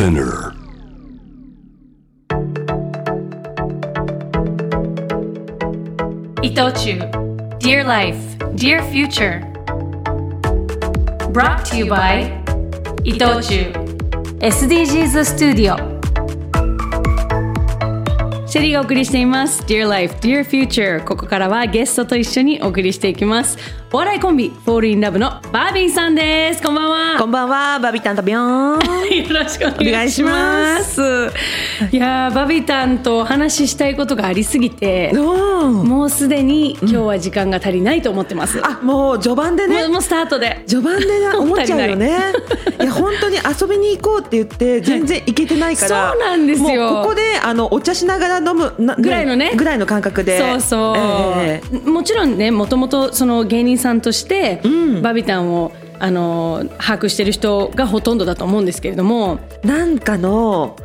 Spinner. 伊藤忠 Dear Life, Dear Future Brought to you by 伊藤忠 SDGs スタジオシェリーがお送りしています Dear Life, Dear Future ここからはゲストと一緒にお送りしていきますお笑いコンビ Fall in Love のバービーさんです。こんばんは。こんばんは、バビタンとビヨーン。よろしくお願いします。いやーバビタンとお話ししたいことがありすぎてうんもうすでに今日は時間が足りないと思ってます、あ、もう序盤でね。もう。スタートで。序盤で な思っちゃうよね。いや本当に遊びに行こうって言って全然行けてないから。そうなんですよ。もうここであのお茶しながら飲むなぐらいのね。ぐらいの感覚で。そうそう、ええもちろんねもともとその芸人さんとして、ん。バビタンをあの把握してる人がほとんどだと思うんですけれども。なんかの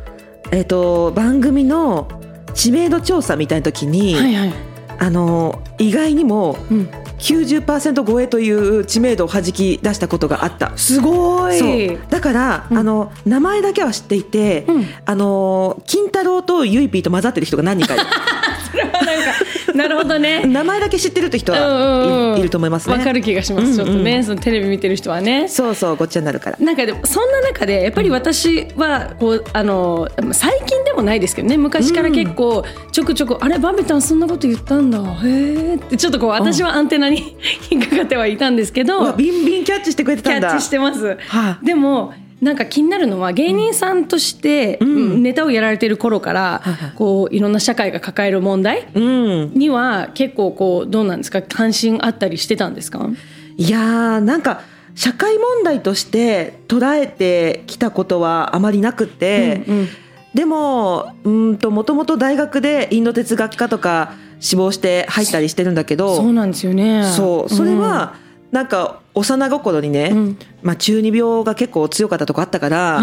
えっ、と番組の知名度調査みたいな時に、はいはい、あの意外にもうん、90%超えという知名度を弾き出したことがあった。すごい。そう。だから、うん。あの名前だけは知っていて、うん。あの金太郎とゆいピーと混ざってる人が何人かいる。そ れはなんかなるほどね。名前だけ知ってるって人はいいると思いますね。わかる気がします、ちょっとねそのテレビ見てる人はね。そうそうごっちゃになるから。なんかでもそんな中でやっぱり私はこうあの最近でもないですけどね。昔から結構ちょくちょく、あれバビタンそんなこと言ったんだ。へえってちょっとこう私はアンテナに 引っかかってはいたんですけど、ビンビンキャッチしてくれてたんだ。キャッチしてます。はあ。でもなんか気になるのは芸人さんとしてん。ネタをやられてる頃からこういろんな社会が抱える問題うん。には結構こうどうなんですか？関心あったりしてたんですか？いやーなんか社会問題として捉えてきたことはあまりなくって、うんうん。でもうんともともと大学でインド哲学科とか志望して入ったりしてるんだけどそうなんですよね。そうそれはなんか幼心にね、うん。まあ、中二病が結構強かったとこあったから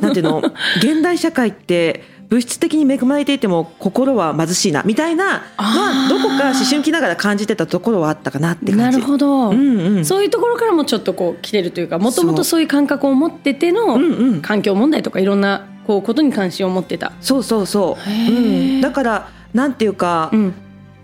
なんていうの 現代社会って物質的に恵まれていても心は貧しいなみたいなのはどこか思春期ながら感じてたところはあったかなって感じ。るほど、うんうん。そういうところからもちょっとこう来てるというかもともとそういう感覚を持ってての環境問題とかいろんなこうことに関心を持ってた。そうそうそう、うん、だからなんていうか、うん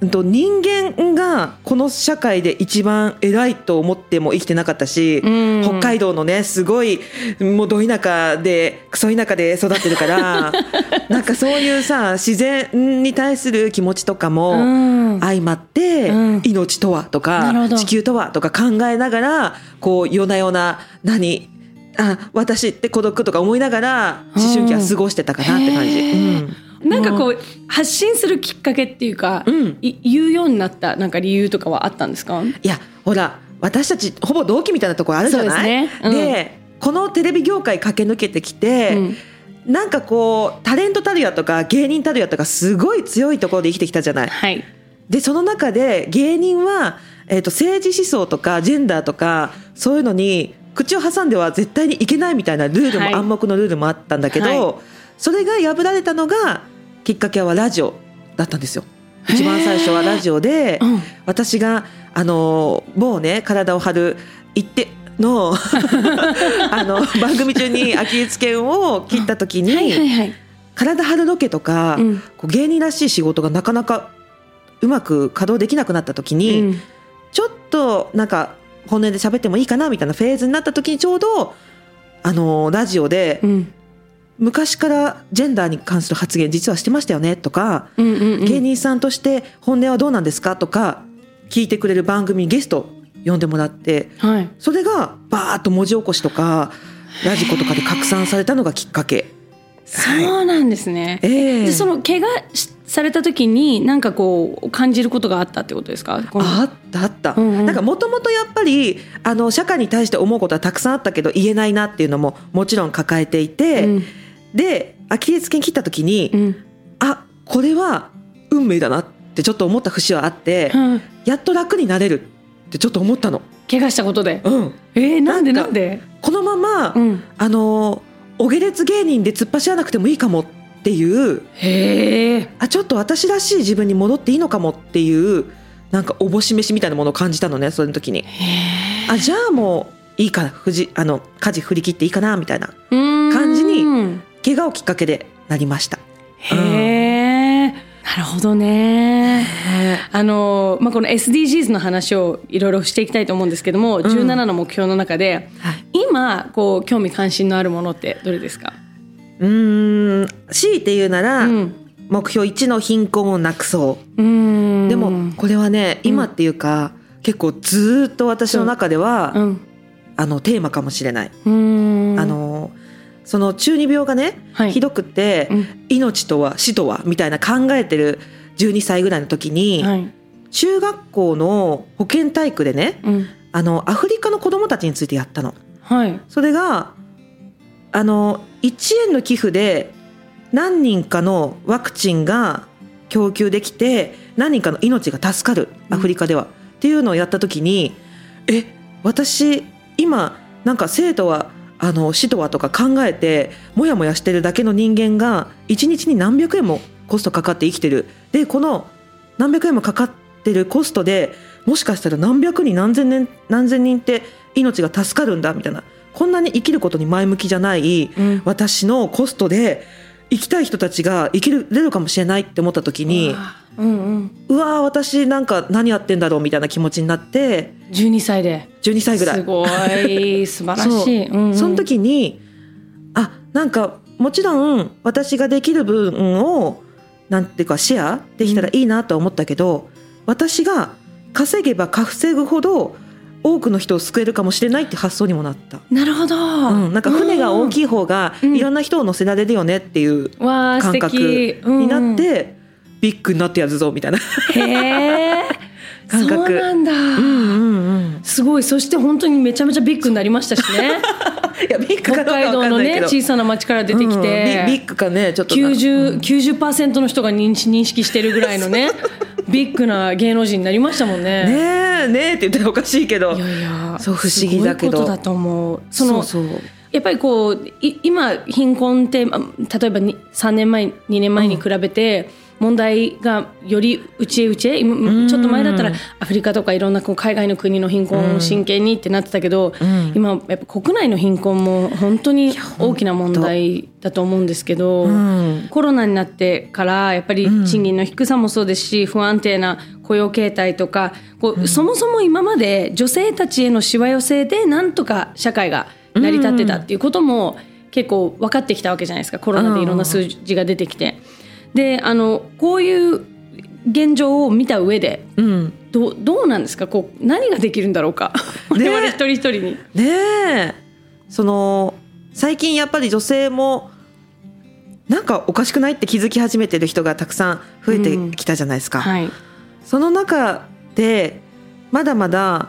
人間がこの社会で一番偉いと思っても生きてなかったし、うん。北海道のねすごいもうど田舎でクソ田舎で育ってるから なんかそういうさ自然に対する気持ちとかうもん。相まって、うん。命とはとか地球とはとか考えながらこう夜な夜な何あ私って孤独とか思いながら思春期は過ごしてたかなって感じ。うんなんかこう発信するきっかけっていうか、うん。い言うようになったなんか理由とかはあったんですか？いやほら私たちほぼ同期みたいなところあるじゃない？ですね。うん。でこのテレビ業界駆け抜けてきて、うん。なんかこうタレントたるやとか芸人たるやとかすごい強いところで生きてきたじゃない？はい。でその中で芸人は、えー、と政治思想とかジェンダーとかそういうのに口を挟んでは絶対にいけないみたいなルールも、はい。暗黙のルールもあったんだけど、はい。それが破られたのがきっかけはラジオだったんですよ。一番最初はラジオで、うん。私があの某ね体を張る一手の あの番組中にアキレス腱を切った時に、はいはいはい。体張るロケとか、うん。こう芸人らしい仕事がなかなかうまく稼働できなくなった時に、うん。ちょっとなんか本音で喋ってもいいかなみたいなフェーズになった時にちょうどあのラジオで、うん昔からジェンダーに関する発言実はしてましたよねとか、うんうんうん。芸人さんとして本音はどうなんですかとか聞いてくれる番組にゲスト呼んでもらってはい。それがバーッと文字起こしとかラジコとかで拡散されたのがきっかけ。そうなんですね、ええ。でその怪我しされた時に何かこう感じることがあったってことですか？あったあった、うんうん。なんかもともとやっぱりあの社会に対して思うことはたくさんあったけど言えないなっていうのももちろん抱えていて、うんでアキレス腱切った時に、うん。あこれは運命だなってちょっと思った節はあって、うん。やっと楽になれるってちょっと思ったの。怪我したことで。うん、えー、なんでなんんで？このまま、うん。あのお下劣芸人で突っ走らなくてもいいかもっていうへえあちょっと私らしい自分に戻っていいのかもっていうなんかおぼし飯みたいなものを感じたのねその時に。あじゃあもういいかふじあの舵振り切っていいかなみたいな感感じに怪我をきっかけでなりました。へえ、なるほどね。あの、まあ、この SDGs の話をいろいろしていきたいと思うんですけども、17の目標の中で、はい今、こう、興味関心のあるものってどれですか？うーん強いて言うなら、うん目標1の貧困をなくそうう。でもこれはね今っていうか、結構ずーっと私の中では、うん。あのテーマかもしれない。うーん。あ、のその中二病がね、はいひどくて、うん命とは死とはみたいな考えてる12歳ぐらいの時に、はい。中学校の保健体育でねうん。あのアフリカの子供たちについてやったの。はい。それがあの1円の寄付で何人かのワクチンが供給できて何人かの命が助かるアフリカでは、っていうのをやった時にえ私今なんか生徒はあの死とはとか考えてもやもやしてるだけの人間が1日に何百円もコストかかって生きてる。でこの何百円もかかってるコストでもしかしたら何百人何千年何千人って命が助かるんだみたいな。こんなに生きることに前向きじゃないうん。私のコストで生きたい人たちが生きれるかもしれないって思った時にうんうん。うわー私なんか何やってんだろうみたいな気持ちになって12歳で。12歳ぐらいすごい、素晴らしい。そううんうんその時にあなんかもちろん私ができる分をなんていうかシェアできたらいいなとは思ったけど、私が稼げば稼ぐほど多くの人を救えるかもしれないって発想にもなった。なるほど。うん、なんか船が大い。きい方がうんいろんな人を乗せられるよねっていう感覚敵。になっうんうん。て、ビッグになってやるぞみたいな。へえ。感覚そうなんだ。うんうんうん。すごい。そして本当にめちゃめちゃビッグになりましたしね。いやビッグ北かどうかわ海道のね。小さな町から出てきうんビて、ビッグかねちょっとな90 90%の人が認識認識してるぐらいのね ビッグな芸能人になりましたもんね。ねえねえって言ったらおかしいけどいやいやそう不思議だけどすごいことだと思う。そのそうそうやっぱりこうい今貧困ってあ例えばに3年前2年前に比べて、問題がより内へ内へ今ちょっと前だったらアフリカとかいろんなこう海外の国の貧困を真剣にってなってたけど、ん。今やっぱ国内の貧困も本当に大きな問題だと思うんですけど、うん。コロナになってからやっぱり賃金の低さもそうですし不安定な雇用形態とかこう、そもそも今まで女性たちへのしわ寄せでなんとか社会が成り立ってたっていうことも結構分かってきたわけじゃないですか。コロナでいろんな数字が出てきて。であのこういう現状を見た上でうん。どうどうなんですか？こう何ができるんだろうか？我ね々一人一人に。ねえ。その最近やっぱり女性もなんかおかしくないって気づき始めてる人がたくさん増えてきたじゃないですか。はい。その中でまだまだ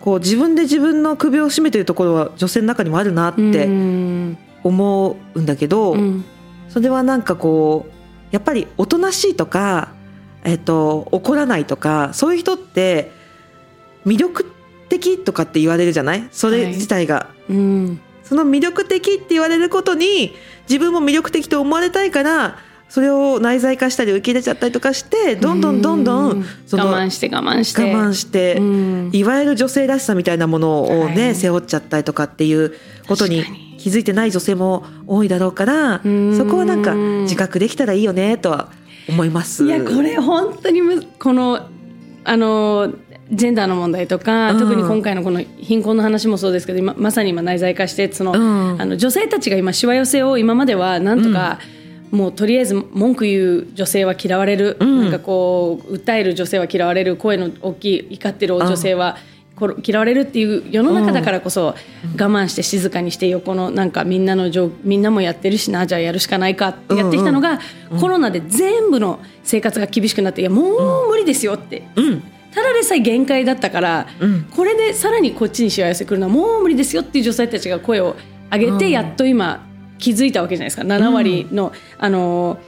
こう自分で自分の首を絞めてるところは女性の中にもあるなっうてん。思うんだけど、うん。それはなんかこうやっぱりおとなしいとか、えっと怒らないとかそういう人って魅力的とかって言われるじゃない？それ自体が、うん。その魅力的って言われることに自分も魅力的と思われたいからそれを内在化したり受け入れちゃったりとかしてどんどんどんどうん。んその我慢して我慢して。我慢して、うん。いわゆる女性らしさみたいなものをね、はい。背負っちゃったりとかっていうことに気づいてない女性も多いだろうからん。そこはなんか自覚できたらいいよねとは思います。いやこれ本当にむこのあのジェンダーの問題とか、うん。特に今回のこの貧困の話もそうですけど今まさに今内在化してその、うん。あの女性たちが今しわ寄せを今まではなんとか、もうとりあえず文句言う女性は嫌われる、うん。なんかこう訴える女性は嫌われる。声の大きい怒ってる女性は、嫌われるっていう世の中だからこそ我慢して静かにして横のなんかみんなの状みんなもやってるしなじゃあやるしかないかってやってきたのが、コロナで全部の生活が厳しくなっていやもう無理ですよって、うん。ただでさえ限界だったから、うん。これでさらにこっちにしわ寄せくるのはもう無理ですよっていう女性たちが声を上げて、うん。やっと今気づいたわけじゃないですか。7割の、あの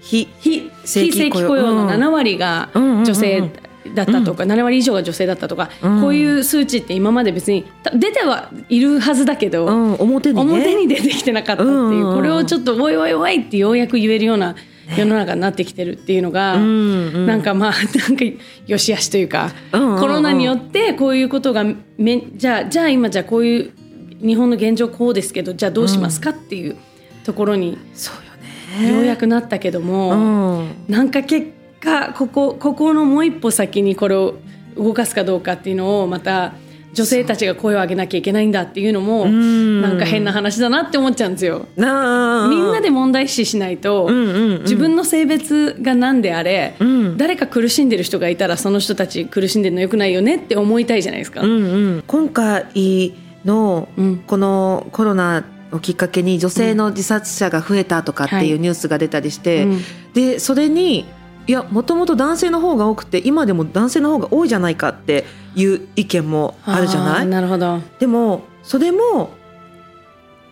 非非正規雇用。非正規雇用のうん。7割が女性だったとか、7割以上が女性だったとか、うん。こういう数値って今まで別にた出てはいるはずだけど、うん、表にね。表に出てきてなかったっていう、うん。うんうんこれをちょっとおいおいおいってようやく言えるような世の中になってきてるっていうのが、うんうん。なんかまあなんかよしあしというか、うんうんうん。コロナによってこういうことがめじゃあじゃあ今じゃあこういう日本の現状こうですけどじゃあどうしますかっていうところにそうよね。ようやくなったけども、うん。なんか結果ここここのもう一歩先にこれを動かすかどうかっていうのをまた女性たちが声を上げなきゃいけないんだっていうのもん。なんか変な話だなって思っちゃうんですよ。みんなで問題視しないと、うんうんうん。自分の性別が何であれ、うん。誰か苦しんでる人がいたらその人たち苦しんでるのよくないよねって思いたいじゃないですか。うんうん、今回のうん。このコロナをきっかけに女性の自殺者が増えたとかってはい。いうニュースが出たりして、うん。でそれにいやもともと男性の方が多くて今でも男性の方が多いじゃないかっていう意見もあるじゃない？なるほど。でもそれも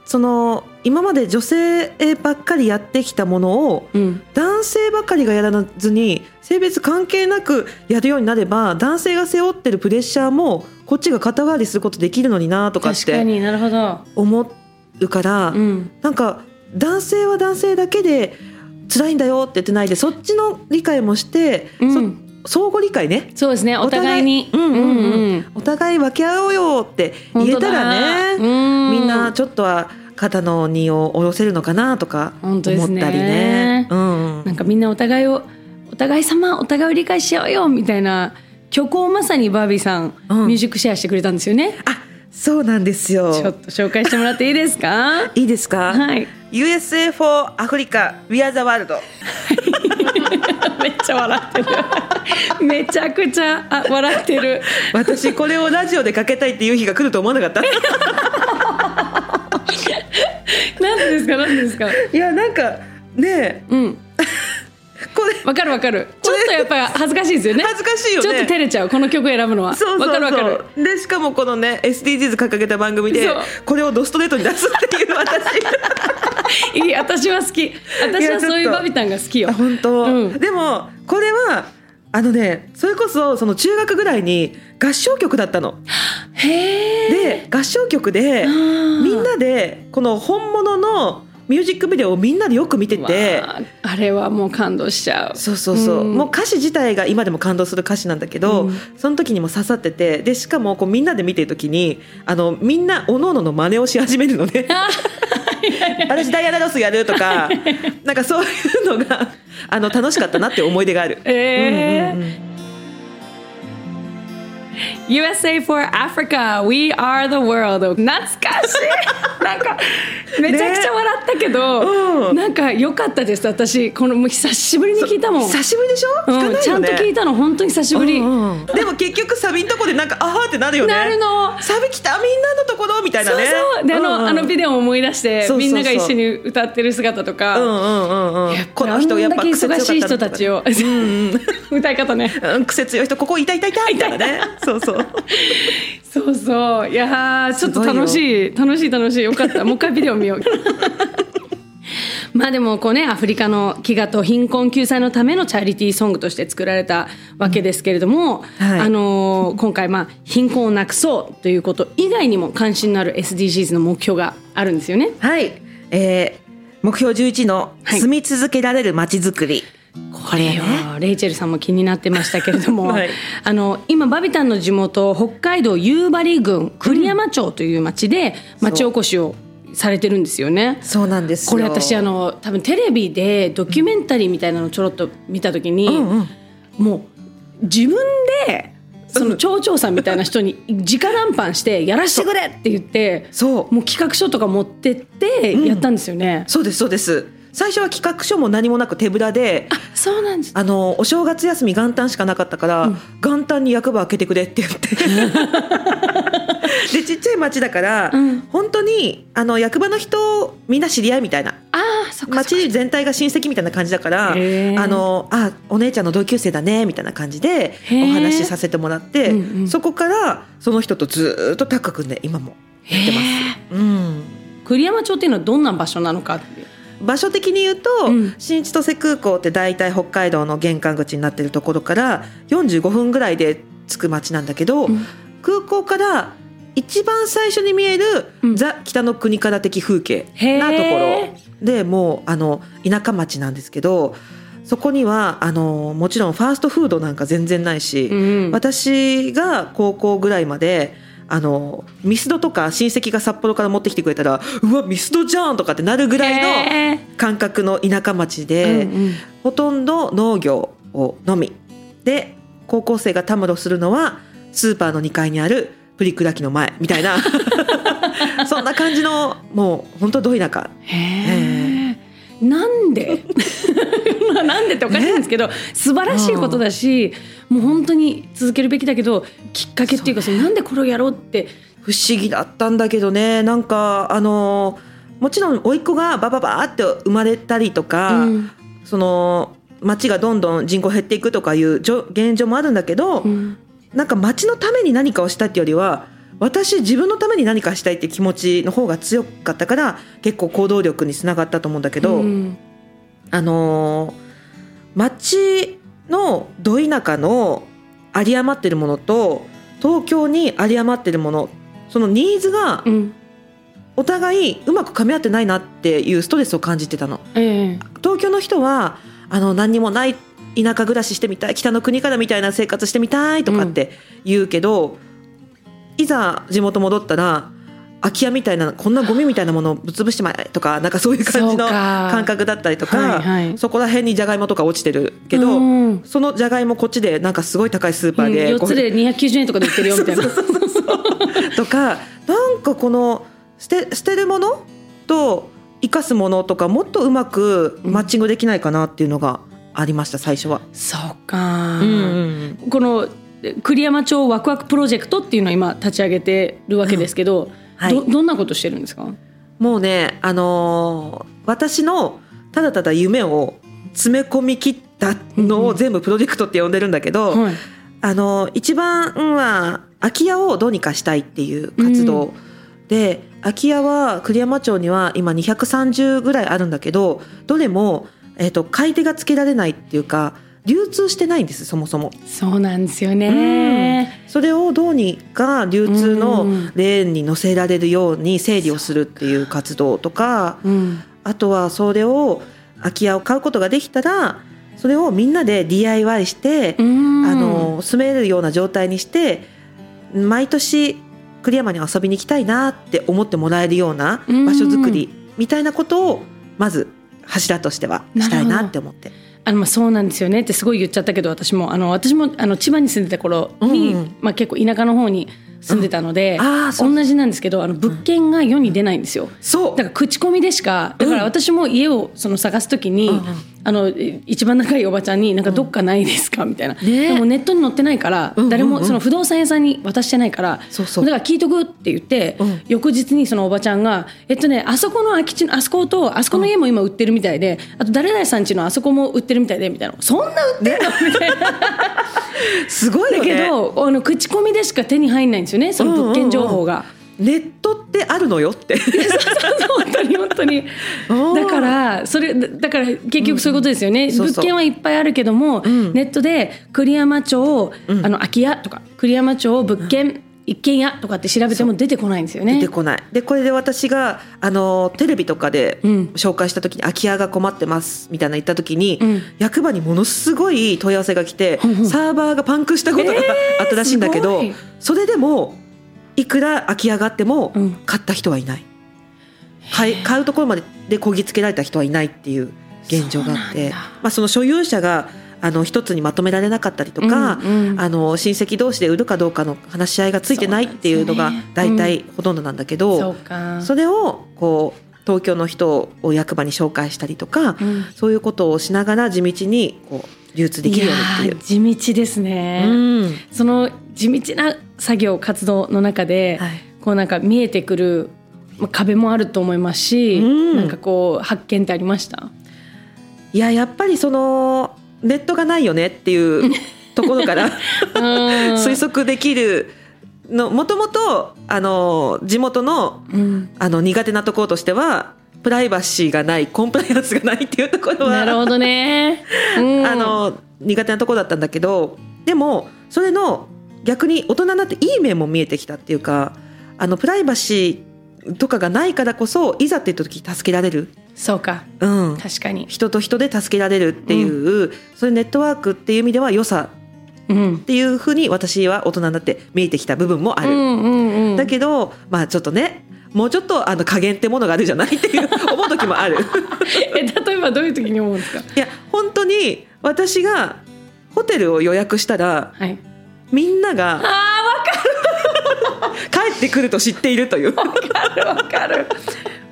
その今まで女性ばっかりやってきたものをうん、男性ばかりがやらずに性別関係なくやるようになれば男性が背負ってるプレッシャーもこっちが肩代わりすることできるのになとかって確かになるほど。思うから、うん、なんか男性は男性だけで辛いんだよって言ってないでそっちの理解もして、うん。そ相互理解ね。そうですねお互いに。うんうんうん。うんお互い分け合おうよって言えたらね、みんなちょっとは肩の荷を下ろせるのかなとか思ったりね。ね。うん。なんかみんなお互いをお互い様お互いを理解しようよみたいな曲をまさにバービーさん、うん。ミュージックシェアしてくれたんですよね。あそうなんですよ。ちょっと紹介してもらっていいですか？いいですか、はい。USA for Africa We are the world めっちゃ笑ってる。めちゃくちゃあ笑ってる。私これをラジオでかけたいっていう日が来ると思わなかった。何でですか？何でですか？いやなんかねえ。うんわかるわかる。ちょっとやっぱ恥ずかしいですよね。恥ずかしいよね。ちょっと照れちゃうこの曲選ぶのは。そうそうわかる。わかるでしかもこのね SDGs 掲げた番組でこれをドストレートに出すっていう私。いい私は好き。私はそういうバビタンが好きよ。あ本当、うん。でもこれはあのねそれこそその中学ぐらいに合唱曲だったの。へえで合唱曲でみんなでこの本物のミュージックビデオをみんなでよく見てて。わああれはもう感動しちゃう。そうそうそう、うん。もう歌詞自体が今でも感動する歌詞なんだけど、うん。その時にも刺さってて。でしかもこうみんなで見てる時にあのみんなおのおのの真似をし始めるのね。私ダイアナ・ロスやるとかなんかそういうのがあの楽しかったなって思い出がある。えー。うんうんうん USA for Africa. We are the world. 懐かしい。なんかめちゃくちゃ笑ったけど、うん。なんか良かったです。私このもう久しぶりに聞いたもん。久しぶりでしょ、うん、ちゃんと聞いたの本当に久しぶり、うんうん。でも結局サビんとこでなんかあーってなるよね。なるの。サビ来たみんなのところみたいなね。そうであの,、うんうん。あのビデオを思い出してみんなが一緒に歌ってる姿とか、うんうんうん。うんやっこの人やっぱ忙しい人たちを、歌い方ね。うん癖強い人ここ痛い痛い痛いみたいなねそうそう。そうそう。いやーちょっと楽しい。楽しい楽しい。よかった。もう一回ビデオ見よう。まあでもこうねアフリカの飢餓と貧困救済のためのチャリティーソングとして作られたわけですけれども、はい。あのー今回まあ貧困をなくそうということ以外にも関心のある SDGs の目標があるんですよね。はい、えー目標11のはい。住み続けられる街づくり、これはレイチェルさんも気になってましたけれども、はい。あの今バビタンの地元北海道夕張郡栗山町という町で町おこしをされてるんですよね。そう。なんですよ。これ私あの多分テレビでドキュメンタリーみたいなのちょろっと見た時に、うんうん。もう自分でその町長さんみたいな人に 直談判してやらしてくれって言ってそう。もう企画書とか持ってってやったんですよね。そうですそうです最初は企画書も何もなく手ぶらであそうなんです。あのお正月休み元旦しかなかったから、元旦に役場開けてくれって言って。でちっちゃい町だから、うん。本当にあの役場の人みんな知り合いみたいな。ああそっか町全体が親戚みたいな感じだからあのあお姉ちゃんの同級生だねみたいな感じでお話しさせてもらって、うんうん。そこからその人とずーっとタッグ組んで今もやってます。うん。栗山町っていうのはどんな場所なのかって場所的に言うと、うん。新千歳空港って大体北海道の玄関口になってるところから45分ぐらいで着く町なんだけど、ん。空港から一番最初に見える、うん。ザ・北の国から的風景なところでもうあの田舎町なんですけどそこにはあのもちろんファーストフードなんか全然ないし、うん。私が高校ぐらいまであのミスドとか親戚が札幌から持ってきてくれたらうわミスドじゃんとかってなるぐらいの感覚の田舎町で、うんうん。ほとんど農業をのみ。で高校生がたむろするのはスーパーの2階にあるプリクラ機の前みたいな。そんな感じのもう本当ど田舎。へえなんで？ま あなんでっておかしいんですけど、素晴らしいことだし、もう本当に続けるべきだけどきっかけっていうかそのなんでこれをやろうって。不思議だったんだけどね。なんかあのもちろん甥っ子がバババーって生まれたりとか、うん。その町がどんどん人口減っていくとかいう現状もあるんだけど、うん。なんか町のために何かをしたいっていうよりは私自分のために何かしたいって気持ちの方が強かったから結構行動力につながったと思うんだけど、うんあのー町のど田舎の有り余ってるものと東京に有り余ってるものそのニーズがうんお互いうまく噛み合ってないなっていうストレスを感じてたの。ええ東京の人はあの何にもない田舎暮らししてみたい北の国からみたいな生活してみたいとかって言うけど、いざ地元戻ったら空き家みたいなこんなゴミみたいなものをぶっ潰してまえとかなんかそういう感じの感覚だったりとかはいはい。そこら辺にじゃがいもとか落ちてるけど、うん。そのじゃがいもこっちでなんかすごい高いスーパーで、4つで290円とかで売ってるよみたいな。とかなんかこの捨て捨てるものと生かすものとかもっとうまくマッチングできないかなっていうのがありました最初は。そうか、うんうん。この栗山町ワクワクプロジェクトっていうのを今立ち上げてるわけですけど、はい。どどんなことしてるんですか？もうね、あのー私のただただ夢を詰め込み切ったのを全部プロジェクトって呼んでるんだけど、はい。あの一番は空き家をどうにかしたいっていう活動、で空き家は栗山町には今230ぐらいあるんだけどどれも、えー、と買い手がつけられないっていうか流通してないんですそもそも。そうなんですよね、それをどうにか流通のうん。レーンに乗せられるように整理をするっていう活動とかうん。あとはそれを空き家を買うことができたらそれをみんなで DIY して、うん。あの住めるような状態にして毎年栗山に遊びに行きたいなって思ってもらえるような場所づくりみたいなことをまず柱としてはしたいなって思って。あのまあそうなんですよねってすごい言っちゃったけど私も。あの私もあの千葉に住んでた頃に、うんうん。まあ、結構田舎の方に住んでたので、うん。同じなんですけどあの物件が世に出ないんですよ。そう。だから口コミでしかだから私も家をその探す時に、うんうん。あの一番仲いいおばちゃんに「なんかどっかないですか?」みたいな、ね。でもネットに載ってないから、誰もその不動産屋さんに渡してないからだから聞いとくって言って、うん。翌日にそのおばちゃんが「えっとねあそこの空き地のあそことあそこの家も今売ってるみたいであと誰々さんちのあそこも売ってるみたいで」みたいな「そんな売ってんの?」みたいな。すごいだけどあの口コミでしか手に入んないんですよねその物件情報が。ネットってあるのよって。本当に本当に。だからそれだから結局そういうことですよね、そうそう。物件はいっぱいあるけども、ん。ネットで栗山町、うん。あの空き家とか栗山町物件、一軒家とかって調べても出てこないんですよね。出てこない。でこれで私があのテレビとかでうん。紹介した時に空き家が困ってますみたいな言った時に、うん。役場にものすごい問い合わせが来て、うん。うんサーバーがパンクしたことがあったらしいんだけど、すごい。それでもいくら空き家があってもうん。買った人はいない、買い買うところまででこぎつけられた人はいないっていう現状があってまあ、その所有者があの一つにまとめられなかったりとか、うんうん。あの親戚同士で売るかどうかの話し合いがついてないっていうのが大体ほとんどなんだけど、それをこう東京の人を役場に紹介したりとか、うん。そういうことをしながら地道にこう流通できるようにっていう。地道ですね、うん。その地道な作業活動の中で、はい。こうなんか見えてくるまあ壁もあると思いますし、うん。なんかこう発見ってありました？いややっぱりそのネットがないよねっていう ところから推測できるの。もともとあの地元のうん。あの苦手なところとしてはプライバシーがないコンプライアンスがないっていうところはなるほどね、うん。あの苦手なところだったんだけどでもそれの逆に大人になっていい面も見えてきたっていうかあのプライバシーとかがないからこそいざっていう時助けられる、そうか。うん、確かに。人と人で助けられるっていう、そういうネットワークっていう意味では良さうん。っていうふうに私は大人になって見えてきた部分もある。うんうんうん。だけどまあちょっとねもうちょっとあの加減ってものがあるじゃないっていう 思う時もある。え例えばどういう時に思うんですか？いや本当に私がホテルを予約したらはい。みんながあーわ 帰ってくると知っているという。かるわかる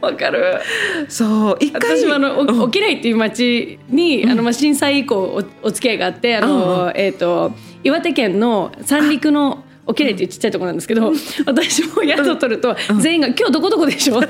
わかる。そう一回。私もあの沖縄っていう町に、あのまあ震災以降おお付き合いがあってあの、うんうえっ、と岩手県の三陸の沖縄っていうちっちゃいところなんですけど、私も宿を取ると、全員が「今日どこどこでしょ? 」で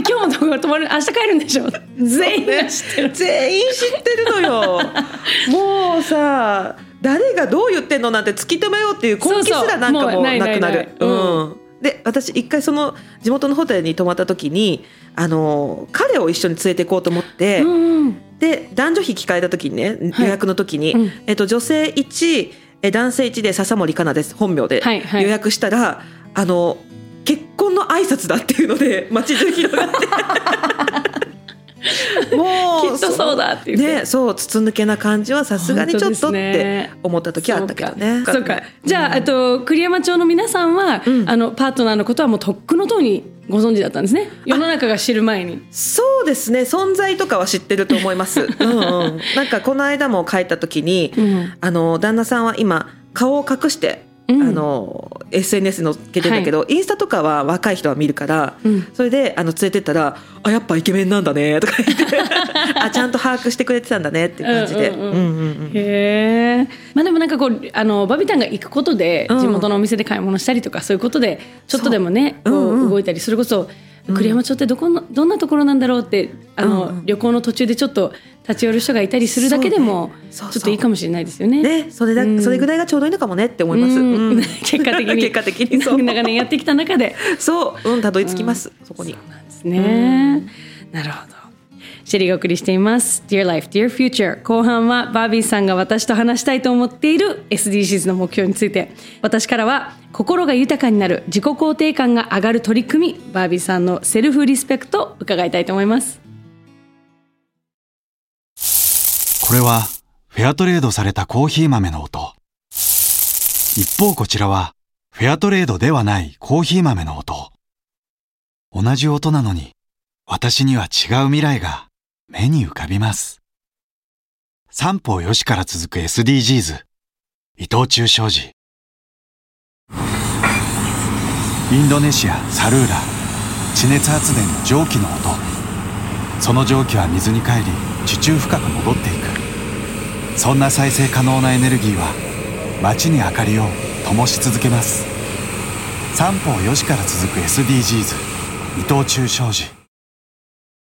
「今日もどこ泊まる？明日帰るんでしょ?」全員が知ってる。全員知ってるのよ。もうさ誰がどう言ってんのなんて突き止めようっていう根気すらなんかもうそうそう。もうないなくなるないない。うん。うんで私一回その地元のホテルに泊まった時にあの彼を一緒に連れて行こうと思って、うんで男女比聞かれた時にねはい。予約の時に、うん。えっと、女性1え男性1で笹森かなです本名ではいはい。予約したら、あの結婚の挨拶だっていうので街中広がってもうきっとそうだって言ってねそう筒抜けな感じはさすがにちょっとってね。思った時はあったけどね。そうかじゃあ、あと栗山町の皆さんは、うん。あのパートナーのことはもうとっくのとおりご存知だったんですね。世の中が知る前に。そうですね。存在とかは知ってると思います。うんうん、なんかこの間も書いた時に、うん。あの旦那さんは今顔を隠して、うんあの SNS に載っけてたけど、インスタとかは若い人は見るから、うん。それであの連れてったら「あやっぱイケメンなんだね」とか言って。あちゃんと把握してくれてたんだねっていう感じで。へえまあでもなんかこうあのバビタンが行くことでうん。地元のお店で買い物したりとかそういうことでちょっとでもねう。うんううん。動いたりそれこそ栗山町ってどこのどんなところなんだろうってあの、うんうん旅行の途中でちょっと立ち寄る人がいたりするだけでもちょっといいかもしれないですよね。ね、それだ、うんそれぐらいがちょうどいいのかもねって思います。うんうん 結果的に 結果的にそう。長年やってきた中でそう、うん、たどり着きます、そこに。ですね。なるほど。シェリーがお送りしています。Dear Life, Dear Future。後半はバービーさんが私と話したいと思っている SDGs の目標について、私からは心が豊かになる自己肯定感が上がる取り組み、バービーさんのセルフリスペクトを伺いたいと思います。これはフェアトレードされたコーヒー豆の音。一方こちらはフェアトレードではないコーヒー豆の音。同じ音なのに私には違う未来が目に浮かびます。三方よしから続く SDGs 伊藤忠商事。インドネシア・サルーラ。地熱発電の蒸気の音。その蒸気は水に帰り地中深く戻っていく。そんな再生可能なエネルギーは街に明かりを灯し続けます。三方よしから続く SDGs 伊藤忠商事。